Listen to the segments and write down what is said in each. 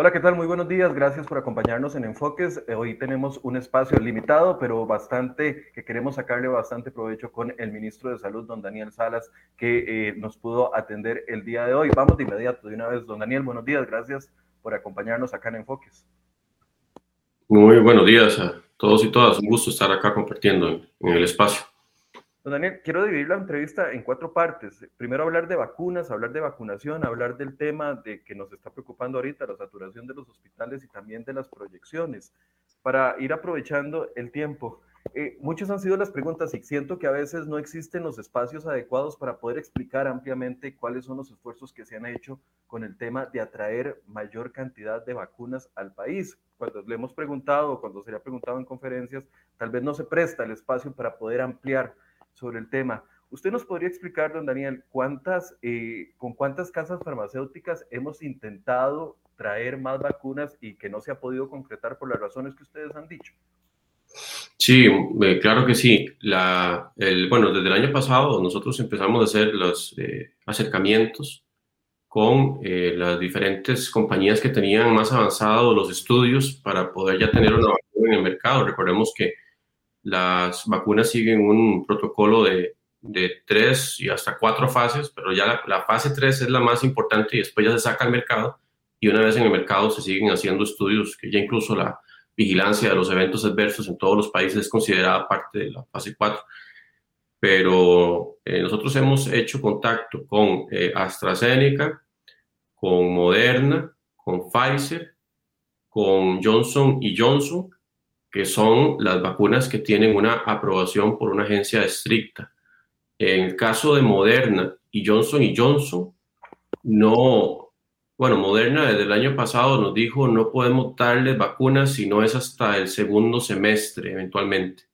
Hola, ¿qué tal? Muy buenos días. Gracias por acompañarnos en Enfoques. Eh, hoy tenemos un espacio limitado, pero bastante que queremos sacarle bastante provecho con el ministro de Salud, don Daniel Salas, que eh, nos pudo atender el día de hoy. Vamos de inmediato, de una vez. Don Daniel, buenos días. Gracias por acompañarnos acá en Enfoques. Muy buenos días a todos y todas. Un gusto estar acá compartiendo en el espacio. Don Daniel, quiero dividir la entrevista en cuatro partes. Primero hablar de vacunas, hablar de vacunación, hablar del tema de que nos está preocupando ahorita, la saturación de los hospitales y también de las proyecciones. Para ir aprovechando el tiempo, eh, muchas han sido las preguntas y siento que a veces no existen los espacios adecuados para poder explicar ampliamente cuáles son los esfuerzos que se han hecho con el tema de atraer mayor cantidad de vacunas al país. Cuando le hemos preguntado cuando se le ha preguntado en conferencias, tal vez no se presta el espacio para poder ampliar sobre el tema. ¿Usted nos podría explicar, don Daniel, cuántas, eh, con cuántas casas farmacéuticas hemos intentado traer más vacunas y que no se ha podido concretar por las razones que ustedes han dicho? Sí, eh, claro que sí. El, bueno, desde el año pasado nosotros empezamos a hacer los eh, acercamientos con las diferentes compañías que tenían más avanzados los estudios para poder ya tener una vacuna en el mercado. Recordemos que las vacunas siguen un protocolo de, de tres y hasta cuatro fases, pero ya la, fase tres es la más importante y después ya se saca al mercado y una vez en el mercado se siguen haciendo estudios que ya incluso la vigilancia de los eventos adversos en todos los países es considerada parte de la fase 4. Pero eh, nosotros hemos hecho contacto con eh, AstraZeneca, con Moderna, con Pfizer, con Johnson y Johnson que son las vacunas que tienen una aprobación por una agencia estricta. En el caso de Moderna y Johnson y Johnson, no, bueno, Moderna desde el año pasado nos dijo no podemos darles vacunas si no es hasta el segundo semestre eventualmente.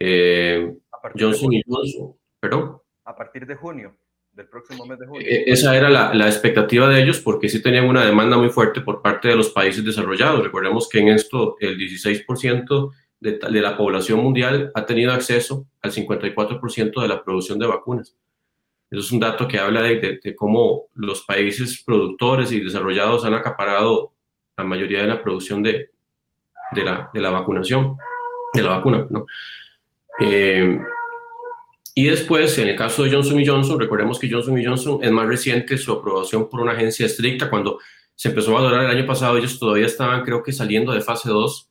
Eh, Johnson y Johnson, perdón. A partir de junio del próximo mes de junio. E, esa era la, la, expectativa de ellos porque sí tenían una demanda muy fuerte por parte de los países desarrollados. Recordemos que en esto el 16% de, de, la población mundial ha tenido acceso al 54% de la producción de vacunas. Eso es un dato que habla de, de, cómo los países productores y desarrollados han acaparado la mayoría de la producción de, la, la, vacunación, de la vacuna. ¿no? Eh, y después, en el caso de Johnson Johnson, recordemos que Johnson Johnson es más reciente su aprobación por una agencia estricta. Cuando se empezó a valorar el año pasado, ellos todavía estaban, creo que saliendo de fase 2.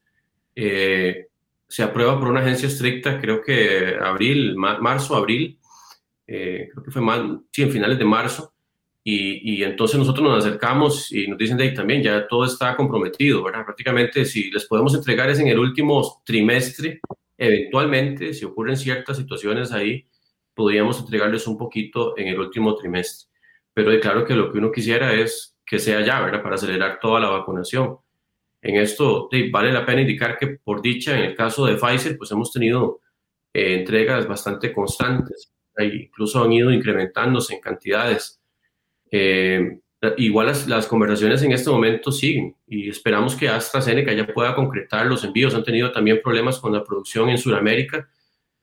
Eh, se aprueba por una agencia estricta, creo que abril, marzo, abril, eh, creo que fue más, sí, en finales de marzo. Y, y, entonces nosotros nos acercamos y nos dicen de ahí también, ya todo está comprometido, ¿verdad? Prácticamente si les podemos entregar es en el último trimestre, eventualmente, si ocurren ciertas situaciones ahí, podríamos entregarles un poquito en el último trimestre. Pero claro que lo que uno quisiera es que sea ya, ¿verdad? Para acelerar toda la vacunación. En esto vale la pena indicar que por dicha, en el caso de Pfizer, pues hemos tenido eh, entregas bastante constantes, e incluso han ido incrementándose en cantidades. Eh, igual las, las, conversaciones en este momento siguen y esperamos que AstraZeneca ya pueda concretar los envíos. Han tenido también problemas con la producción en Sudamérica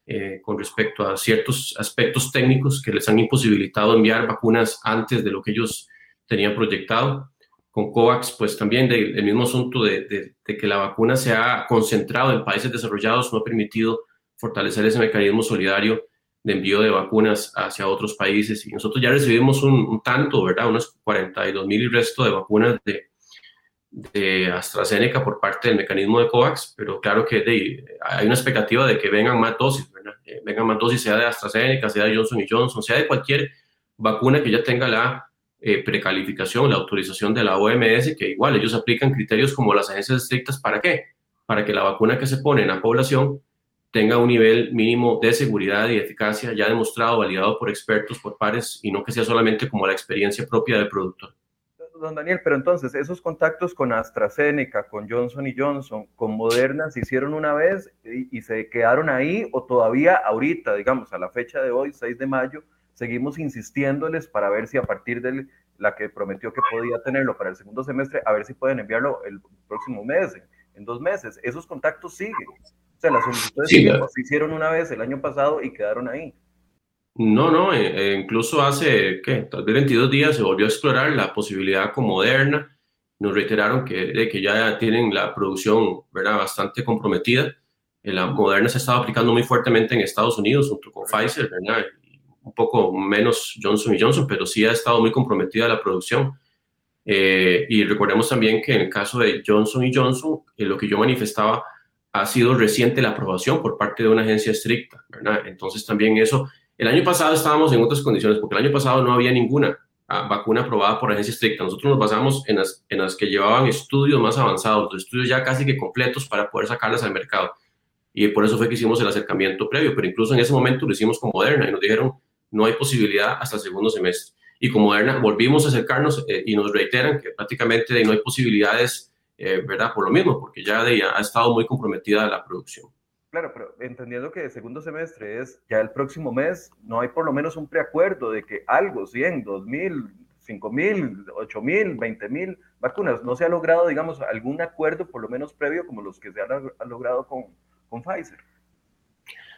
eh, con respecto a ciertos aspectos técnicos que les han imposibilitado enviar vacunas antes de lo que ellos tenían proyectado. Con COVAX, pues también del mismo asunto de, que la vacuna se ha concentrado en países desarrollados no ha permitido fortalecer ese mecanismo solidario de envío de vacunas hacia otros países. Y nosotros ya recibimos un, un tanto, ¿verdad? Unos 42 mil y resto de vacunas de, de AstraZeneca por parte del mecanismo de COVAX, pero claro que hay una expectativa de que vengan más dosis, ¿verdad? vengan más dosis, sea de AstraZeneca, sea de Johnson Johnson, sea de cualquier vacuna que ya tenga la eh, precalificación, la autorización de la OMS, que igual ellos aplican criterios como las agencias estrictas, ¿para qué? Para que la vacuna que se pone en la población tenga un nivel mínimo de seguridad y eficacia ya demostrado, validado por expertos, por pares, y no que sea solamente como la experiencia propia del productor don Daniel, pero entonces esos contactos con AstraZeneca, con Johnson y Johnson, con Moderna, ¿se hicieron una vez y, se quedaron ahí o todavía ahorita, digamos, a la fecha de hoy, 6 de mayo, seguimos insistiéndoles para ver si a partir de la que prometió que podía tenerlo para el segundo semestre, a ver si pueden enviarlo el próximo mes, en dos meses? Esos contactos siguen. O sea, las solicitudes se hicieron una vez el año pasado y quedaron ahí. No, no, eh, incluso hace, ¿qué? Tal vez 22 días se volvió a explorar la posibilidad con Moderna. nos reiteraron que, que ya tienen la producción ¿verdad? bastante comprometida. Eh, la Moderna se estado aplicando muy fuertemente en Estados Unidos junto con Pfizer, ¿verdad? un poco menos Johnson Johnson, pero sí ha estado muy comprometida la producción. Eh, y recordemos también que en el caso de Johnson Johnson, eh, lo que yo manifestaba ha sido reciente la aprobación por parte de una agencia estricta, ¿verdad? Entonces también eso, el año pasado estábamos en otras condiciones, porque el año pasado no había ninguna ah, vacuna aprobada por agencia estricta. Nosotros nos basamos en las, en las que llevaban estudios más avanzados, estudios ya casi que completos para poder sacarlas al mercado. Y por eso fue que hicimos el acercamiento previo, pero incluso en ese momento lo hicimos con Moderna y nos dijeron, no hay posibilidad hasta el segundo semestre. Y con Moderna volvimos a acercarnos eh, y nos reiteran que prácticamente no hay posibilidades, eh, ¿verdad? Por lo mismo, porque ya, de, ha estado muy comprometida la producción. Claro, pero entendiendo que el segundo semestre es ya el próximo mes, no hay por lo menos un preacuerdo de que algo, 100, 2000, 5000, 8000, 20000 vacunas, no se ha logrado, digamos, algún acuerdo por lo menos previo como los que se han, logrado con, con Pfizer.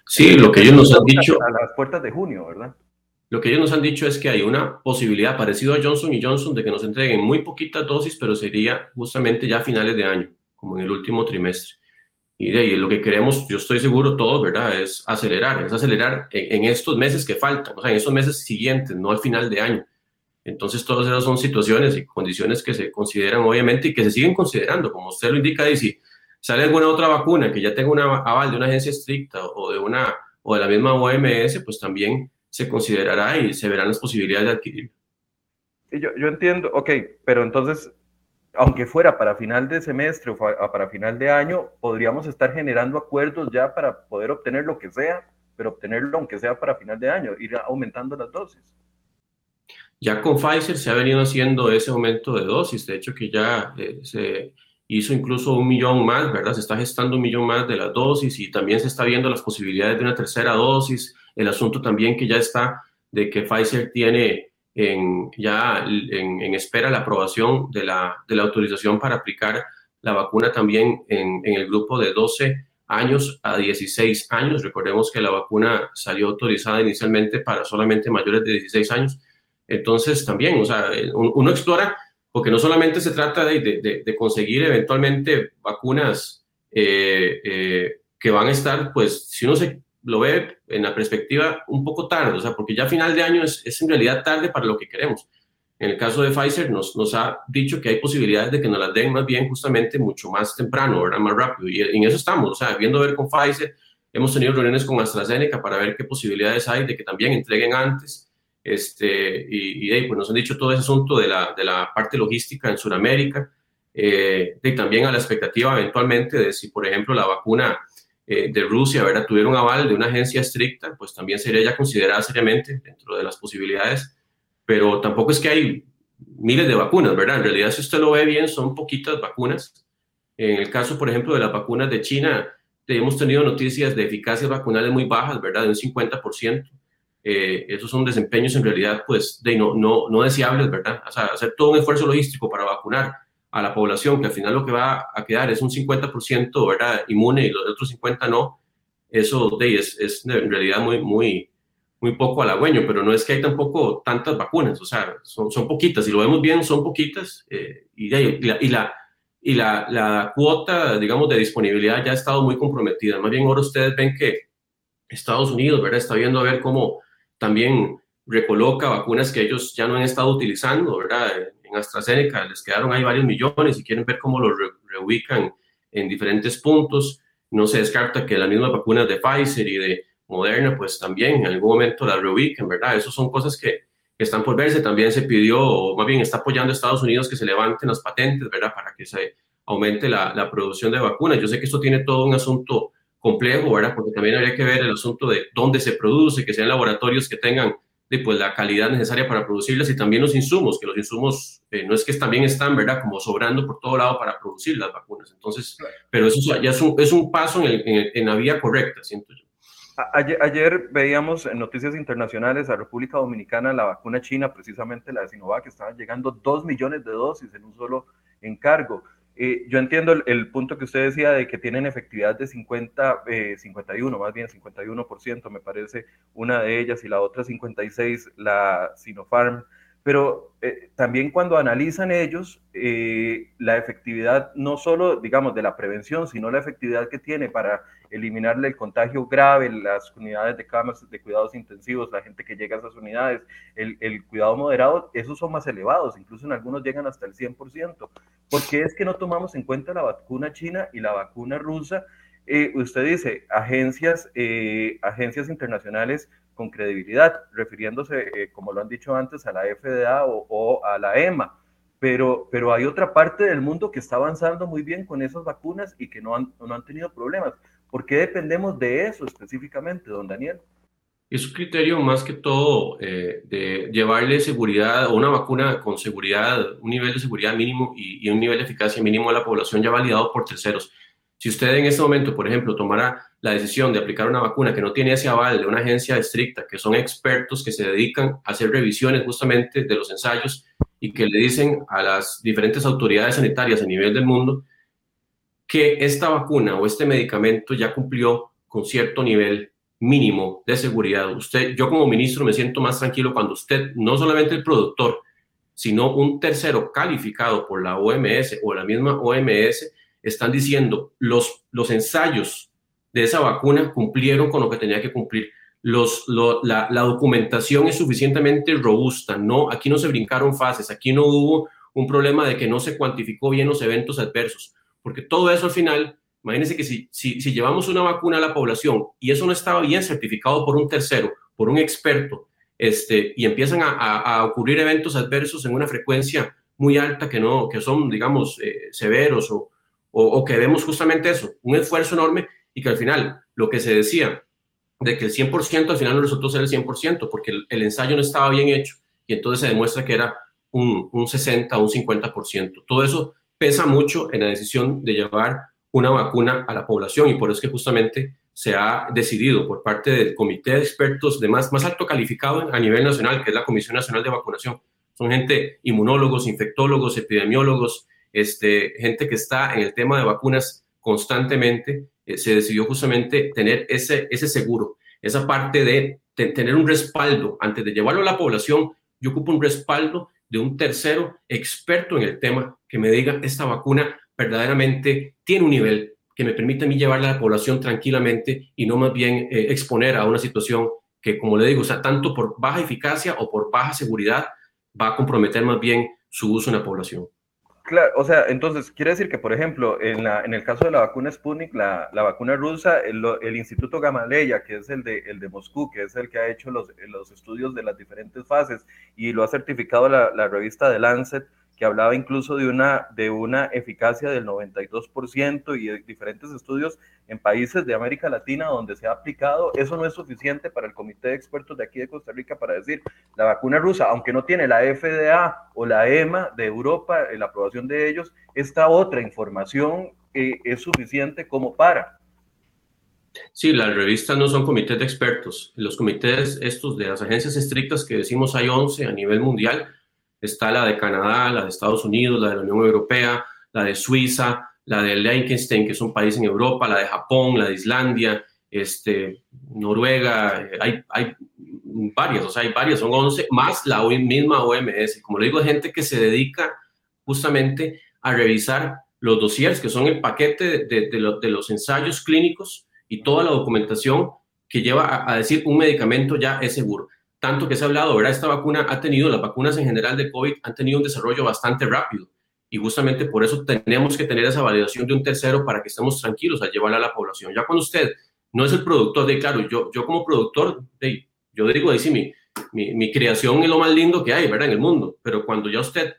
Sí, lo que ellos nos han dicho. A las puertas de junio, ¿verdad? Lo que ellos nos han dicho es que hay una posibilidad parecida a Johnson y Johnson de que nos entreguen muy poquitas dosis, pero sería justamente ya a finales de año, como en el último trimestre. Y de ahí lo que queremos, yo estoy seguro todos, ¿verdad? Es acelerar, es acelerar en, estos meses que faltan, o sea, en estos meses siguientes, no al final de año. Entonces, todas esas son situaciones y condiciones que se consideran, obviamente, y que se siguen considerando, como usted lo indica, y si sale alguna otra vacuna que ya tenga un aval de una agencia estricta o de, una, o de la misma OMS, pues también se considerará y se verán las posibilidades de adquirir. Yo, yo entiendo, ok, pero entonces, aunque fuera para final de semestre o para final de año, podríamos estar generando acuerdos ya para poder obtener lo que sea, pero obtenerlo aunque sea para final de año, ir aumentando las dosis. Ya con Pfizer se ha venido haciendo ese aumento de dosis, de hecho que ya eh, se hizo incluso un millón más, ¿verdad? Se está gestando un millón más de las dosis y también se está viendo las posibilidades de una tercera dosis el asunto también que ya está de que Pfizer tiene en, ya en, espera la aprobación de la, de la, autorización para aplicar la vacuna también en, en, el grupo de 12 años a 16 años. Recordemos que la vacuna salió autorizada inicialmente para solamente mayores de 16 años. Entonces también, o sea, uno explora, porque no solamente se trata de, de, de conseguir eventualmente vacunas eh, eh, que van a estar, pues, si uno se lo ve en la perspectiva un poco tarde, o sea, porque ya final de año es, es en realidad tarde para lo que queremos. En el caso de Pfizer nos, nos ha dicho que hay posibilidades de que nos las den más bien justamente mucho más temprano, ¿verdad? Más rápido. Y en eso estamos, o sea, viendo ver con Pfizer, hemos tenido reuniones con AstraZeneca para ver qué posibilidades hay de que también entreguen antes. Este, y, y pues nos han dicho todo ese asunto de la, de la parte logística en Sudamérica, eh, y también a la expectativa eventualmente de si, por ejemplo, la vacuna eh, de Rusia, ¿verdad? Tuvieron aval de una agencia estricta, pues también sería ya considerada seriamente dentro de las posibilidades, pero tampoco es que hay miles de vacunas, ¿verdad? En realidad, si usted lo ve bien, son poquitas vacunas. En el caso, por ejemplo, de las vacunas de China, hemos tenido noticias de eficacias vacunales muy bajas, ¿verdad? De un 50%. Eh, esos son desempeños en realidad, pues, de no, no, no deseables, ¿verdad? O sea, hacer todo un esfuerzo logístico para vacunar a la población, que al final lo que va a quedar es un 50% ¿verdad? inmune y los otros 50 no, eso de, es, es en realidad muy, muy, muy poco halagüeño, pero no es que hay tampoco tantas vacunas, o sea, son, son poquitas, y lo vemos bien, son poquitas, eh, y, y, la, y, la, y la, la, cuota, digamos, de disponibilidad ya ha estado muy comprometida. Más bien ahora ustedes ven que Estados Unidos, ¿verdad? Está viendo a ver cómo también recoloca vacunas que ellos ya no han estado utilizando, ¿verdad? En AstraZeneca les quedaron ahí varios millones y quieren ver cómo los reubican en diferentes puntos. No se descarta que las mismas vacunas de Pfizer y de Moderna, pues también en algún momento las reubiquen, ¿verdad? Esas son cosas que, están por verse. También se pidió, o más bien está apoyando a Estados Unidos que se levanten las patentes, ¿verdad? Para que se aumente la, la producción de vacunas. Yo sé que esto tiene todo un asunto complejo, ¿verdad? Porque también habría que ver el asunto de dónde se produce, que sean laboratorios que tengan de pues, la calidad necesaria para producirlas y también los insumos, que los insumos eh, no es que también están, ¿verdad? Como sobrando por todo lado para producir las vacunas. Entonces, pero eso ya es un, es un paso en, en, la vía correcta, siento yo. Ayer, ayer, veíamos en noticias internacionales a República Dominicana la vacuna china, precisamente la de Sinovac, que estaban llegando dos millones de dosis en un solo encargo. Eh, yo entiendo el, punto que usted decía de que tienen efectividad de 50, 51, eh, más bien 51%, me parece una de ellas, y la otra 56, la Sinopharm. Pero eh, también cuando analizan ellos eh, la efectividad no solo, digamos, de la prevención, sino la efectividad que tiene para eliminarle el contagio grave, las unidades de camas de cuidados intensivos, la gente que llega a esas unidades, el, el cuidado moderado, esos son más elevados, incluso en algunos llegan hasta el 100%. ¿Por qué es que no tomamos en cuenta la vacuna china y la vacuna rusa? Eh, usted dice, agencias, agencias internacionales con credibilidad, refiriéndose, eh, como lo han dicho antes, a la FDA o, a la EMA. Pero, pero hay otra parte del mundo que está avanzando muy bien con esas vacunas y que no han, no han tenido problemas. ¿Por qué dependemos de eso específicamente, don Daniel? Es un criterio más que todo eh, de llevarle seguridad o una vacuna con seguridad, un nivel de seguridad mínimo y, y, un nivel de eficacia mínimo a la población ya validado por terceros. Si usted en este momento, por ejemplo, tomara la decisión de aplicar una vacuna que no tiene ese aval de una agencia estricta, que son expertos que se dedican a hacer revisiones justamente de los ensayos y que le dicen a las diferentes autoridades sanitarias a nivel del mundo que esta vacuna o este medicamento ya cumplió con cierto nivel mínimo de seguridad. Usted, yo como ministro me siento más tranquilo cuando usted, no solamente el productor, sino un tercero calificado por la OMS o la misma OMS, están diciendo los, los ensayos de esa vacuna cumplieron con lo que tenía que cumplir. La, la, documentación es suficientemente robusta, no, aquí no se brincaron fases, aquí no hubo un problema de que no se cuantificó bien los eventos adversos, porque todo eso al final, imagínense que si, si, si llevamos una vacuna a la población y eso no estaba bien certificado por un tercero, por un experto, este, y empiezan a, a, ocurrir eventos adversos en una frecuencia muy alta que, no, que son, digamos, eh, severos o, o, que vemos justamente eso, un esfuerzo enorme y que al final lo que se decía de que el 100% al final no resultó ser el 100% porque el, ensayo no estaba bien hecho y entonces se demuestra que era un, un 60 o un 50%. Todo eso pesa mucho en la decisión de llevar una vacuna a la población y por eso es que justamente se ha decidido por parte del comité de expertos de más, más alto calificado a nivel nacional, que es la Comisión Nacional de Vacunación. Son gente, inmunólogos, infectólogos, epidemiólogos, este, gente que está en el tema de vacunas constantemente, eh, se decidió justamente tener ese, ese seguro, esa parte de, tener un respaldo antes de llevarlo a la población. Yo ocupo un respaldo de un tercero experto en el tema que me diga esta vacuna verdaderamente tiene un nivel que me permite a mí llevarla a la población tranquilamente y no más bien eh, exponer a una situación que, como le digo, o sea, tanto por baja eficacia o por baja seguridad va a comprometer más bien su uso en la población. Claro, o sea, entonces quiere decir que, por ejemplo, en, la, en el caso de la vacuna Sputnik, la, la vacuna rusa, el, el, Instituto Gamaleya, que es el de, el de Moscú, que es el que ha hecho los, los estudios de las diferentes fases y lo ha certificado la, la revista de Lancet, que hablaba incluso de una, de una eficacia del 92% y de diferentes estudios en países de América Latina donde se ha aplicado. Eso no es suficiente para el comité de expertos de aquí de Costa Rica para decir la vacuna rusa, aunque no tiene la FDA o la EMA de Europa, eh, la aprobación de ellos, esta otra información eh, es suficiente como para. Sí, las revistas no son comités de expertos. Los comités estos de las agencias estrictas que decimos hay 11 a nivel mundial, Está la de Canadá, la de Estados Unidos, la de la Unión Europea, la de Suiza, la de Liechtenstein, que es un país en Europa, la de Japón, la de Islandia, este, Noruega, hay, hay varias, o sea, hay varias, son 11, más la misma OMS. Como le digo, gente que se dedica justamente a revisar los dossiers, que son el paquete de, de, los ensayos clínicos y toda la documentación que lleva a, decir un medicamento ya es seguro tanto que se ha hablado, ¿verdad? Esta vacuna ha tenido, las vacunas en general de COVID han tenido un desarrollo bastante rápido y justamente por eso tenemos que tener esa validación de un tercero para que estemos tranquilos al llevarla a la población. Ya cuando usted no es el productor, de claro, yo, yo como productor, de, yo digo, ahí sí, mi, mi, mi, creación es lo más lindo que hay, ¿verdad? En el mundo, pero cuando ya usted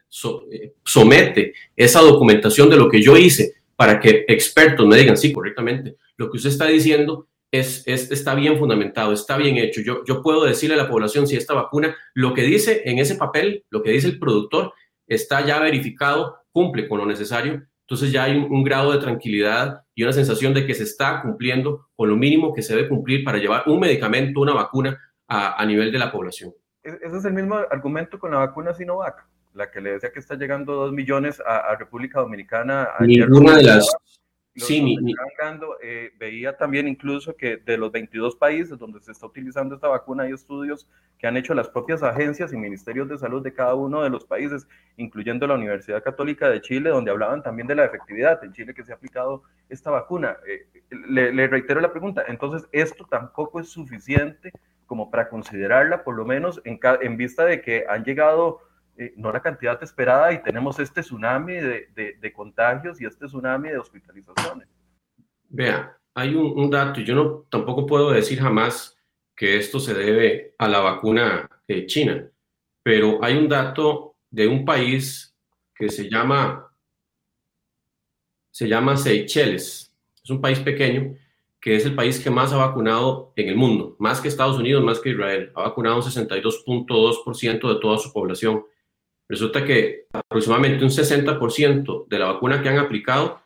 eh, somete esa documentación de lo que yo hice para que expertos me digan, sí, correctamente, lo que usted está diciendo es, está bien fundamentado, está bien hecho. Yo, yo puedo decirle a la población si esta vacuna, lo que dice en ese papel, lo que dice el productor, está ya verificado, cumple con lo necesario. Entonces ya hay un, grado de tranquilidad y una sensación de que se está cumpliendo con lo mínimo que se debe cumplir para llevar un medicamento, una vacuna a, nivel de la población. E, ese es el mismo argumento con la vacuna Sinovac, la que le decía que está llegando dos millones a, República Dominicana. Ninguna de las sí, mi, eh, veía también incluso que de los 22 países donde se está utilizando esta vacuna hay estudios que han hecho las propias agencias y ministerios de salud de cada uno de los países, incluyendo la Universidad Católica de Chile, donde hablaban también de la efectividad en Chile que se ha aplicado esta vacuna. Eh, le, reitero la pregunta, entonces esto tampoco es suficiente como para considerarla, por lo menos en, en vista de que han llegado eh, no la cantidad esperada y tenemos este tsunami de, contagios y este tsunami de hospitalizaciones. Vea, hay un, dato, yo no tampoco puedo decir jamás que esto se debe a la vacuna china, pero hay un dato de un país que se llama, se llama Seychelles, es un país pequeño que es el país que más ha vacunado en el mundo, más que Estados Unidos, más que Israel. Ha vacunado un 62.2% de toda su población. Resulta que aproximadamente un 60% de la vacuna que han aplicado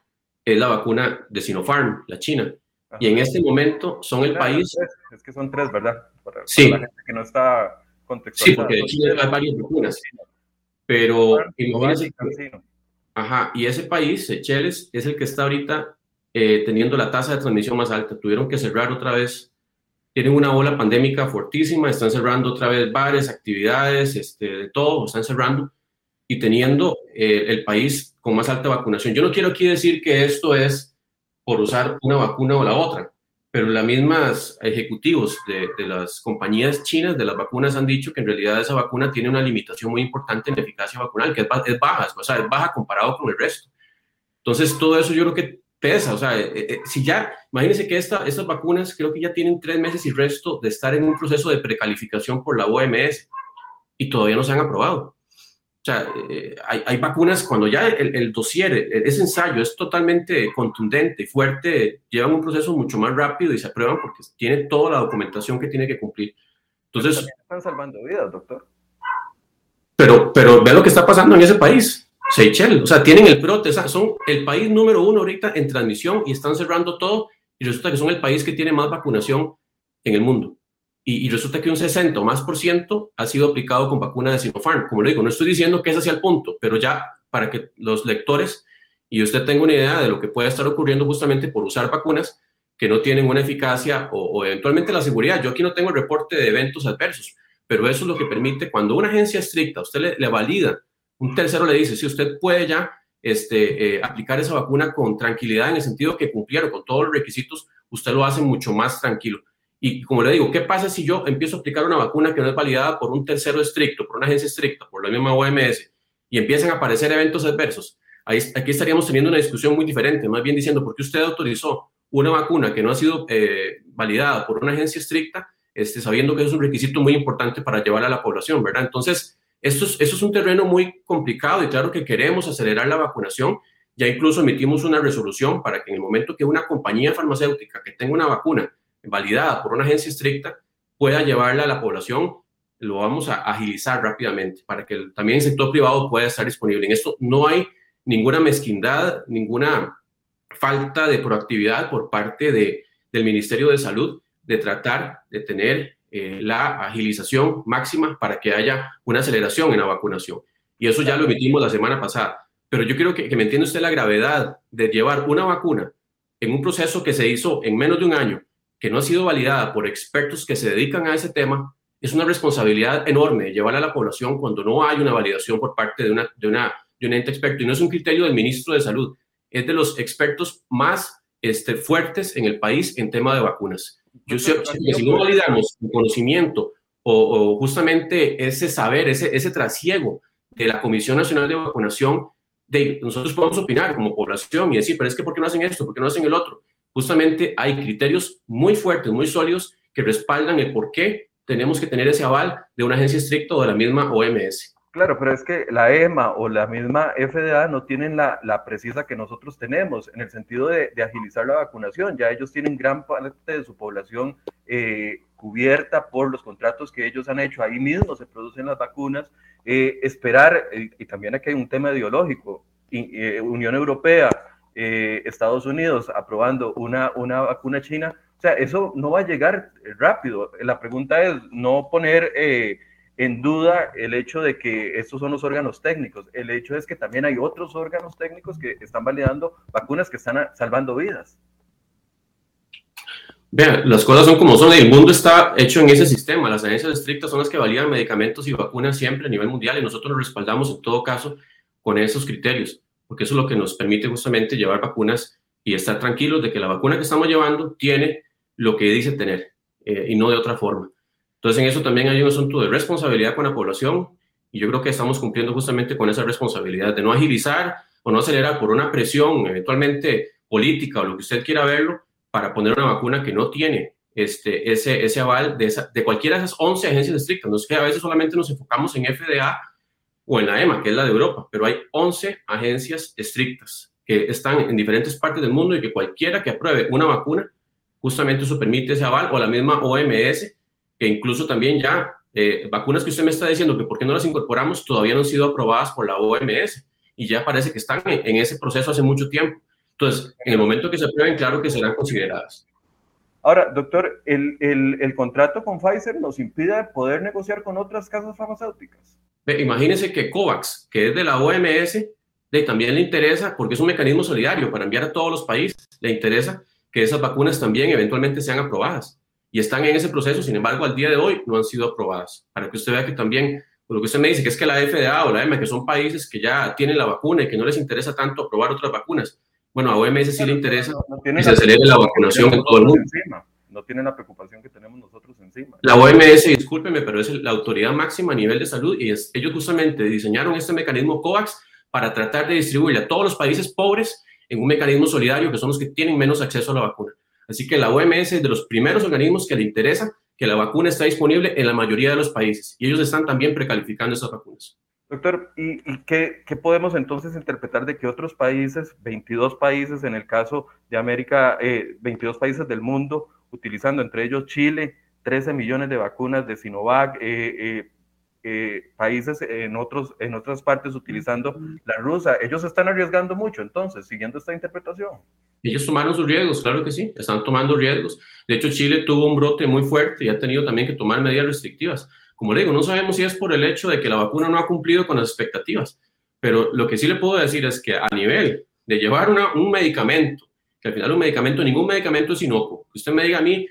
es la vacuna de Sinopharm, la China. Y en este momento son el país... Es que son tres, ¿verdad? sí. la gente que no está Sí, porque de China hay varias vacunas. Pero Ajá, y ese país, Seychelles, es el que está ahorita eh, teniendo la tasa de transmisión más alta. Tuvieron que cerrar otra vez tienen una ola pandémica fortísima, están cerrando otra vez bares, actividades, este, de todo, están cerrando y teniendo eh, el país con más alta vacunación. Yo no quiero aquí decir que esto es por usar una vacuna o la otra, pero las mismas ejecutivos de, de, las compañías chinas de las vacunas han dicho que en realidad esa vacuna tiene una limitación muy importante en eficacia vacunal, que es, es baja, o sea, es baja comparado con el resto. Entonces, todo eso yo creo que pesa, o sea, eh, eh, si ya, imagínense que esta, estas vacunas creo que ya tienen tres meses y resto de estar en un proceso de precalificación por la OMS y todavía no se han aprobado. O sea, eh, hay, hay, vacunas cuando ya el, el, dossier, ese ensayo es totalmente contundente y fuerte, llevan un proceso mucho más rápido y se aprueban porque tiene toda la documentación que tiene que cumplir. Entonces... Están salvando vidas, doctor. Pero, pero ve lo que está pasando en ese país. Seychelles, o sea, tienen el brote, son el país número uno ahorita en transmisión y están cerrando todo y resulta que son el país que tiene más vacunación en el mundo. Y, resulta que un 60 o más por ciento ha sido aplicado con vacuna de Sinopharm. Como le digo, no estoy diciendo que ese sea el punto, pero ya para que los lectores y usted tenga una idea de lo que puede estar ocurriendo justamente por usar vacunas que no tienen una eficacia o, eventualmente la seguridad. Yo aquí no tengo el reporte de eventos adversos, pero eso es lo que permite cuando una agencia estricta, usted le, le valida un tercero le dice, si usted puede ya este, eh, aplicar esa vacuna con tranquilidad en el sentido que cumplieron con todos los requisitos, usted lo hace mucho más tranquilo. Y como le digo, ¿qué pasa si yo empiezo a aplicar una vacuna que no es validada por un tercero estricto, por una agencia estricta, por la misma OMS, y empiezan a aparecer eventos adversos? Aquí estaríamos teniendo una discusión muy diferente, más bien diciendo, ¿por qué usted autorizó una vacuna que no ha sido eh, validada por una agencia estricta, este, sabiendo que es un requisito muy importante para llevar a la población. Entonces, esto es, un terreno muy complicado y claro que queremos acelerar la vacunación. Ya incluso emitimos una resolución para que en el momento que una compañía farmacéutica que tenga una vacuna validada por una agencia estricta pueda llevarla a la población, lo vamos a agilizar rápidamente para que también el sector privado pueda estar disponible. En esto no hay ninguna mezquindad, ninguna falta de proactividad por parte de, del Ministerio de Salud de tratar de tener eh, la agilización máxima para que haya una aceleración en la vacunación. Y eso ya lo emitimos la semana pasada. Pero yo quiero que, que me entienda usted la gravedad de llevar una vacuna en un proceso que se hizo en menos de un año, que no ha sido validada por expertos que se dedican a ese tema, es una responsabilidad enorme llevarla a la población cuando no hay una validación por parte de, una, de, una, de un ente experto. Y no es un criterio del ministro de Salud, es de los expertos más este, fuertes en el país en tema de vacunas. Yo sé que si no validamos el conocimiento o, justamente ese saber, ese, ese trasiego de la Comisión Nacional de Vacunación, de, nosotros podemos opinar como población y decir, pero es que ¿por qué no hacen esto? ¿Por qué no hacen el otro? Justamente hay criterios muy fuertes, muy sólidos que respaldan el por qué tenemos que tener ese aval de una agencia estricta o de la misma OMS. Claro, pero es que la EMA o la misma FDA no tienen la, la precisa que nosotros tenemos en el sentido de, de, agilizar la vacunación. Ya ellos tienen gran parte de su población eh, cubierta por los contratos que ellos han hecho. Ahí mismo se producen las vacunas. Eh, esperar, eh, y también aquí hay un tema ideológico, Unión Europea, Estados Unidos aprobando una, una vacuna china. O sea, eso no va a llegar rápido. La pregunta es no poner en duda el hecho de que estos son los órganos técnicos. El hecho es que también hay otros órganos técnicos que están validando vacunas que están salvando vidas. Vean, las cosas son como son. El mundo está hecho en ese sistema. Las agencias estrictas son las que validan medicamentos y vacunas siempre a nivel mundial y nosotros nos respaldamos en todo caso con esos criterios, porque eso es lo que nos permite justamente llevar vacunas y estar tranquilos de que la vacuna que estamos llevando tiene lo que dice tener eh, y no de otra forma. Entonces, en eso también hay un asunto de responsabilidad con la población y yo creo que estamos cumpliendo justamente con esa responsabilidad de no agilizar o no acelerar por una presión eventualmente política o lo que usted quiera verlo para poner una vacuna que no tiene este, ese, ese aval de, esa, de cualquiera de esas 11 agencias estrictas. No es que a veces solamente nos enfocamos en FDA o en la EMA, que es la de Europa, pero hay 11 agencias estrictas que están en diferentes partes del mundo y que cualquiera que apruebe una vacuna, justamente eso permite ese aval, o la misma OMS, que incluso también ya eh, vacunas que usted me está diciendo que por qué no las incorporamos todavía no han sido aprobadas por la OMS y ya parece que están en, ese proceso hace mucho tiempo. Entonces, en el momento que se aprueben, claro que serán consideradas. Ahora, doctor, el, el, el, contrato con Pfizer nos impide poder negociar con otras casas farmacéuticas. Imagínense que COVAX, que es de la OMS, de, también le interesa, porque es un mecanismo solidario para enviar a todos los países, le interesa que esas vacunas también eventualmente sean aprobadas y están en ese proceso, sin embargo, al día de hoy no han sido aprobadas. Para que usted vea que también, lo que usted me dice, que es que la FDA o la EMA, que son países que ya tienen la vacuna y que no les interesa tanto aprobar otras vacunas, bueno, a OMS sí le interesa que se acelere la vacunación en todo el mundo. No tienen la preocupación que tenemos nosotros encima. La OMS, discúlpeme, pero es la autoridad máxima a nivel de salud y es, ellos justamente diseñaron este mecanismo COVAX para tratar de distribuirle a todos los países pobres en un mecanismo solidario que son los que tienen menos acceso a la vacuna. Así que la OMS es de los primeros organismos que le interesa que la vacuna está disponible en la mayoría de los países y ellos están también precalificando esas vacunas. Doctor, ¿y, qué, podemos entonces interpretar de que otros países, 22 países en el caso de América, 22 eh, países del mundo, utilizando entre ellos Chile, 13 millones de vacunas de Sinovac, eh, eh, eh, países en, otros, en otras partes utilizando la rusa. Ellos están arriesgando mucho, entonces, siguiendo esta interpretación. Ellos tomaron sus riesgos, claro que sí, están tomando riesgos. De hecho, Chile tuvo un brote muy fuerte y ha tenido también que tomar medidas restrictivas. Como le digo, no sabemos si es por el hecho de que la vacuna no ha cumplido con las expectativas, pero lo que sí le puedo decir es que a nivel de llevar una, un medicamento, que al final un medicamento, ningún medicamento es inocuo, que usted me diga a mí,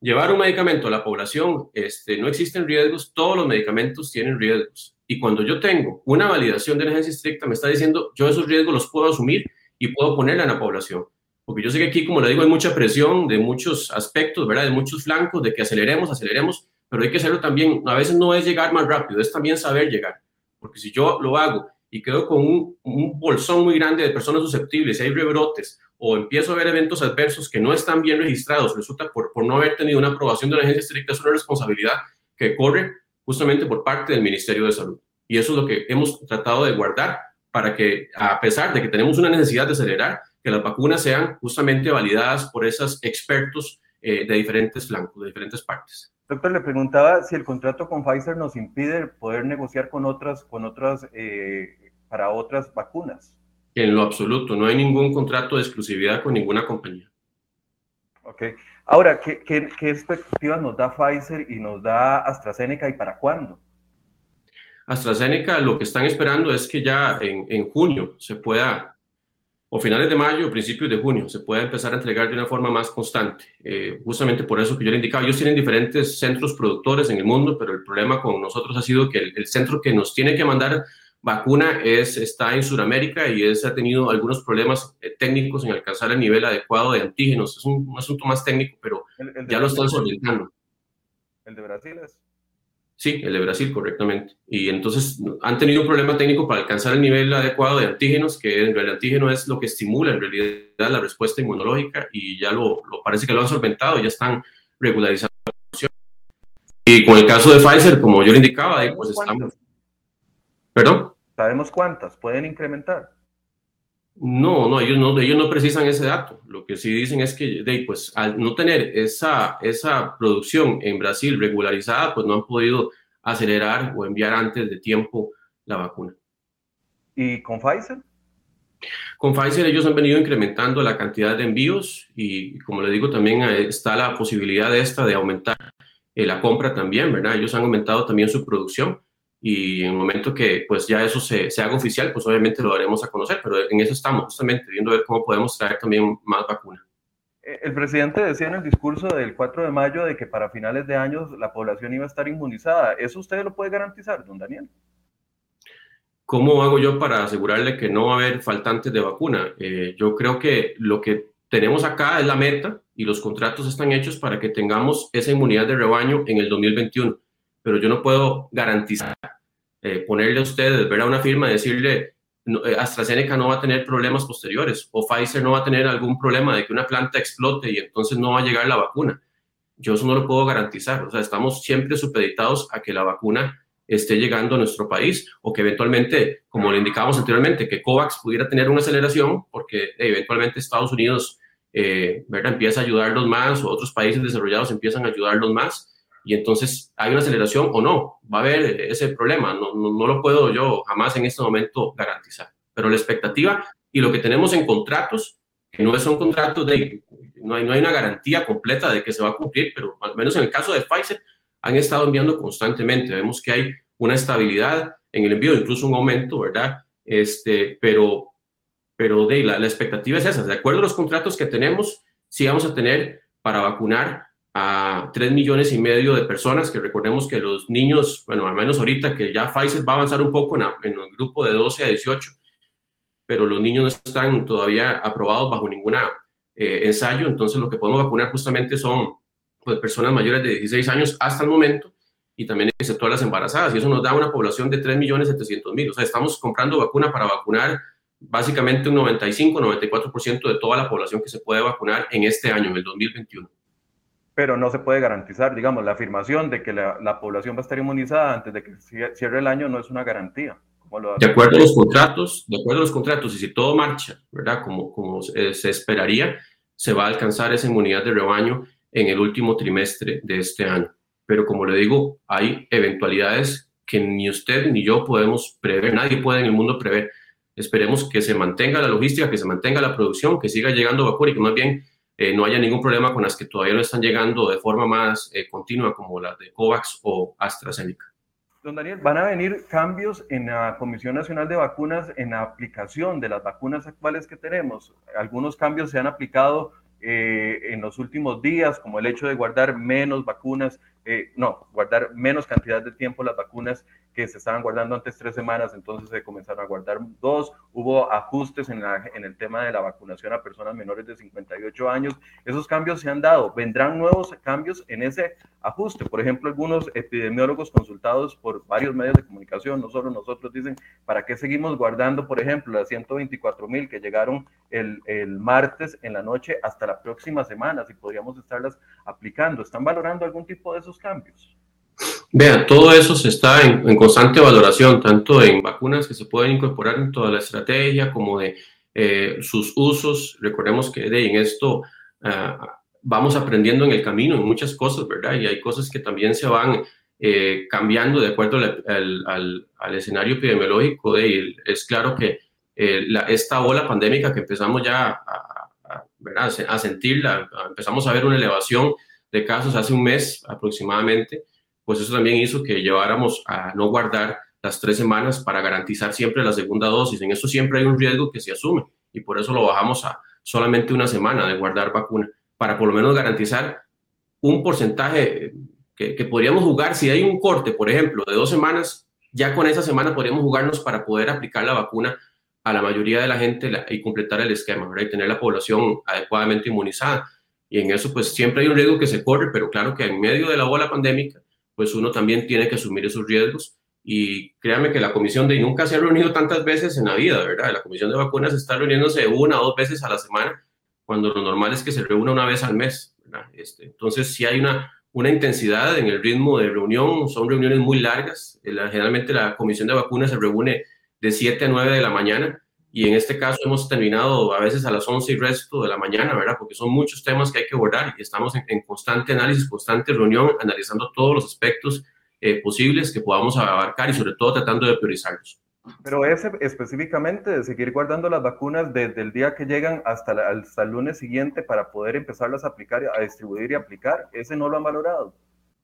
llevar un medicamento a la población, este, no existen riesgos, todos los medicamentos tienen riesgos. Y cuando yo tengo una validación de emergencia estricta, me está diciendo, yo esos riesgos los puedo asumir y puedo ponerla en la población. Porque yo sé que aquí, como le digo, hay mucha presión de muchos aspectos, ¿verdad? De muchos flancos, de que aceleremos, aceleremos, pero hay que hacerlo también. A veces no es llegar más rápido, es también saber llegar. Porque si yo lo hago y quedo con un, un bolsón muy grande de personas susceptibles, y hay rebrotes, o empiezo a ver eventos adversos que no están bien registrados, resulta por, por no haber tenido una aprobación de una agencia estricta, es una responsabilidad que corre justamente por parte del Ministerio de Salud. Y eso es lo que hemos tratado de guardar para que, a pesar de que tenemos una necesidad de acelerar, que las vacunas sean justamente validadas por esos expertos eh, de diferentes flancos, de diferentes partes. Doctor, le preguntaba si el contrato con Pfizer nos impide poder negociar con otras, con otras, eh, para otras vacunas. En lo absoluto, no hay ningún contrato de exclusividad con ninguna compañía. Ok. Ahora, ¿qué, qué, expectativas nos da Pfizer y nos da AstraZeneca y para cuándo? AstraZeneca lo que están esperando es que ya en, en junio se pueda, o finales de mayo o principios de junio, se pueda empezar a entregar de una forma más constante. Eh, justamente por eso que yo le indicaba, ellos tienen diferentes centros productores en el mundo, pero el problema con nosotros ha sido que el, el centro que nos tiene que mandar vacuna es, está en Sudamérica y es, ha tenido algunos problemas eh, técnicos en alcanzar el nivel adecuado de antígenos. Es un, asunto más técnico, pero ya lo están solventando. ¿El de Brasil es? Sí, el de Brasil, correctamente. Y entonces han tenido un problema técnico para alcanzar el nivel adecuado de antígenos, que en realidad el antígeno es lo que estimula en realidad la respuesta inmunológica y ya lo, parece que lo han solventado, ya están regularizando la Y con el caso de Pfizer, como yo le indicaba, pues estamos ¿Perdón? ¿Sabemos cuántas? ¿Pueden incrementar? No, no ellos, no, ellos no precisan ese dato. Lo que sí dicen es que, pues, al no tener esa, esa producción en Brasil regularizada, pues no han podido acelerar o enviar antes de tiempo la vacuna. ¿Y con Pfizer? Con Pfizer ellos han venido incrementando la cantidad de envíos y, como le digo, también está la posibilidad esta de aumentar la compra también, ¿verdad? Ellos han aumentado también su producción y en el momento que pues ya eso se, se, haga oficial, pues obviamente lo daremos a conocer, pero en eso estamos justamente viendo ver cómo podemos traer también más vacuna. Eh, el presidente decía en el discurso del 4 de mayo de que para finales de año la población iba a estar inmunizada. ¿Eso usted lo puede garantizar, don Daniel? ¿Cómo hago yo para asegurarle que no va a haber faltantes de vacuna? Eh, yo creo que lo que tenemos acá es la meta y los contratos están hechos para que tengamos esa inmunidad de rebaño en el 2021 pero yo no puedo garantizar, eh, ponerle a ustedes, ver a una firma y decirle, eh, AstraZeneca no va a tener problemas posteriores o Pfizer no va a tener algún problema de que una planta explote y entonces no va a llegar la vacuna. Yo eso no lo puedo garantizar. O sea, estamos siempre supeditados a que la vacuna esté llegando a nuestro país o que eventualmente, como le indicábamos anteriormente, que COVAX pudiera tener una aceleración porque eventualmente Estados Unidos eh, empieza a ayudarlos más o otros países desarrollados empiezan a ayudarlos más y entonces hay una aceleración o no, va a haber ese problema, no, no, lo puedo yo jamás en este momento garantizar, pero la expectativa y lo que tenemos en contratos, que no son contratos de, no hay, no hay una garantía completa de que se va a cumplir, pero al menos en el caso de Pfizer han estado enviando constantemente, vemos que hay una estabilidad en el envío, incluso un aumento, ¿verdad? Este, pero, pero de, la, la expectativa es esa, de acuerdo a los contratos que tenemos, sí vamos a tener para vacunar a 3 millones y medio de personas, que recordemos que los niños, bueno, al menos ahorita que ya Pfizer va a avanzar un poco en, el grupo de 12 a 18, pero los niños no están todavía aprobados bajo ningún eh, ensayo, entonces lo que podemos vacunar justamente son pues, personas mayores de 16 años hasta el momento y también excepto las embarazadas, y eso nos da una población de 3 millones 700 mil, o sea, estamos comprando vacuna para vacunar básicamente un 95-94% de toda la población que se puede vacunar en este año, en el 2021 pero no se puede garantizar, digamos, la afirmación de que la, población va a estar inmunizada antes de que cierre el año no es una garantía. de acuerdo a los contratos, de acuerdo a los contratos, y si todo marcha, ¿verdad? Como, como se esperaría, se va a alcanzar esa inmunidad de rebaño en el último trimestre de este año. Pero como le digo, hay eventualidades que ni usted ni yo podemos prever, nadie puede en el mundo prever. Esperemos que se mantenga la logística, que se mantenga la producción, que siga llegando vapor y que más bien eh, no haya ningún problema con las que todavía no están llegando de forma más eh, continua, como las de COVAX o AstraZeneca. Don Daniel, ¿van a venir cambios en la Comisión Nacional de Vacunas en la aplicación de las vacunas actuales que tenemos? Algunos cambios se han aplicado eh, en los últimos días, como el hecho de guardar menos vacunas, no, guardar menos cantidad de tiempo las vacunas que se estaban guardando antes tres semanas, entonces se comenzaron a guardar dos, hubo ajustes en, en el tema de la vacunación a personas menores de 58 años, esos cambios se han dado, vendrán nuevos cambios en ese ajuste, por ejemplo, algunos epidemiólogos consultados por varios medios de comunicación, no solo nosotros, dicen, ¿para qué seguimos guardando, por ejemplo, las 124 mil que llegaron el, el martes en la noche hasta la próxima semana, si podríamos estarlas aplicando? ¿Están valorando algún tipo de esos cambios? Vean, todo eso se está en, constante valoración, tanto en vacunas que se pueden incorporar en toda la estrategia como de eh, sus usos. Recordemos que de, en esto ah, vamos aprendiendo en el camino en muchas cosas, ¿verdad? Y hay cosas que también se van eh, cambiando de acuerdo al, escenario epidemiológico. De, es claro que eh, esta ola pandémica que empezamos ya a, a, a sentirla, empezamos a ver una elevación de casos hace un mes aproximadamente pues eso también hizo que lleváramos a no guardar las tres semanas para garantizar siempre la segunda dosis. En eso siempre hay un riesgo que se asume y por eso lo bajamos a solamente una semana de guardar vacuna, para por lo menos garantizar un porcentaje que, podríamos jugar. Si hay un corte, por ejemplo, de dos semanas, ya con esa semana podríamos jugarnos para poder aplicar la vacuna a la mayoría de la gente y completar el esquema, ¿verdad? Y tener la población adecuadamente inmunizada. Y en eso, pues siempre hay un riesgo que se corre, pero claro que en medio de la ola pandémica, pues uno también tiene que asumir esos riesgos. Y créanme que la comisión de nunca se ha reunido tantas veces en la vida, ¿verdad? La comisión de vacunas está reuniéndose una o dos veces a la semana, cuando lo normal es que se reúna una vez al mes, ¿verdad? Este, entonces, si hay una, una intensidad en el ritmo de reunión, son reuniones muy largas. generalmente la comisión de vacunas se reúne de 7 a 9 de la mañana y en este caso hemos terminado a veces a las 11 y resto de la mañana, ¿verdad? Porque son muchos temas que hay que abordar y estamos en, constante análisis, constante reunión, analizando todos los aspectos eh, posibles que podamos abarcar y sobre todo tratando de priorizarlos. Pero ese específicamente de seguir guardando las vacunas desde el día que llegan hasta, hasta el lunes siguiente para poder empezarlas a aplicar, a distribuir y aplicar, ese no lo han valorado.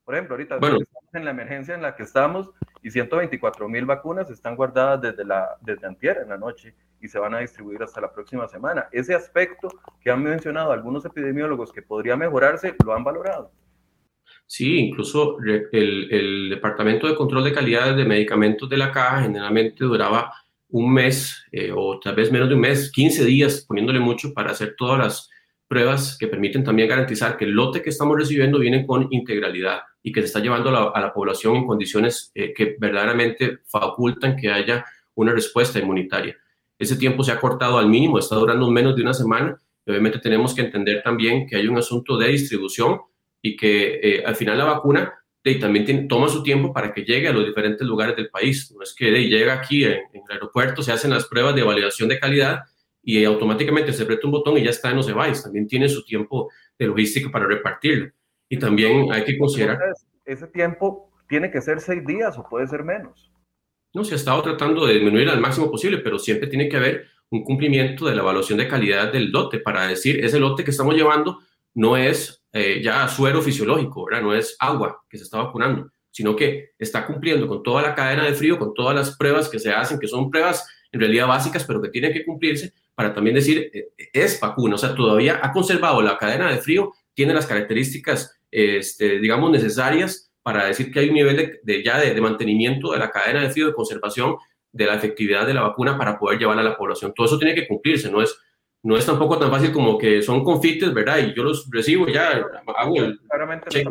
Por ejemplo, ahorita estamos en la emergencia en la que estamos y 124 mil vacunas están guardadas desde, la, desde antier en la noche y se van a distribuir hasta la próxima semana. Ese aspecto que han mencionado algunos epidemiólogos que podría mejorarse, lo han valorado. Sí, incluso el, el, Departamento de Control de Calidad de Medicamentos de la Caja generalmente duraba un mes eh, o tal vez menos de un mes, 15 días, poniéndole mucho para hacer todas las pruebas que permiten también garantizar que el lote que estamos recibiendo viene con integralidad y que se está llevando a la, población en condiciones eh, que verdaderamente facultan que haya una respuesta inmunitaria. Ese tiempo se ha cortado al mínimo, está durando menos de una semana y obviamente tenemos que entender también que hay un asunto de distribución y que eh, al final la vacuna también toma su tiempo para que llegue a los diferentes lugares del país. No es que llega aquí en, en, el aeropuerto, se hacen las pruebas de validación de calidad y automáticamente se aprieta un botón y ya está en devices. También tiene su tiempo de logística para repartirlo. Y también hay que considerar... Ese tiempo tiene que ser seis días o puede ser menos. No, se ha estado tratando de disminuir al máximo posible, pero siempre tiene que haber un cumplimiento de la evaluación de calidad del lote para decir, ese lote que estamos llevando no es eh, ya suero fisiológico, ¿verdad? no es agua que se está vacunando, sino que está cumpliendo con toda la cadena de frío, con todas las pruebas que se hacen, que son pruebas en realidad básicas, pero que tienen que cumplirse para también decir, eh, es vacuna, o sea, todavía ha conservado la cadena de frío, tiene las características, este, digamos, necesarias para decir que hay un nivel de, ya de, mantenimiento de la cadena de frío, de conservación de la efectividad de la vacuna para poder llevarla a la población. Todo eso tiene que cumplirse, no es, no es tampoco tan fácil como que son confites, ¿verdad? Y yo los recibo ya, hago el claramente y,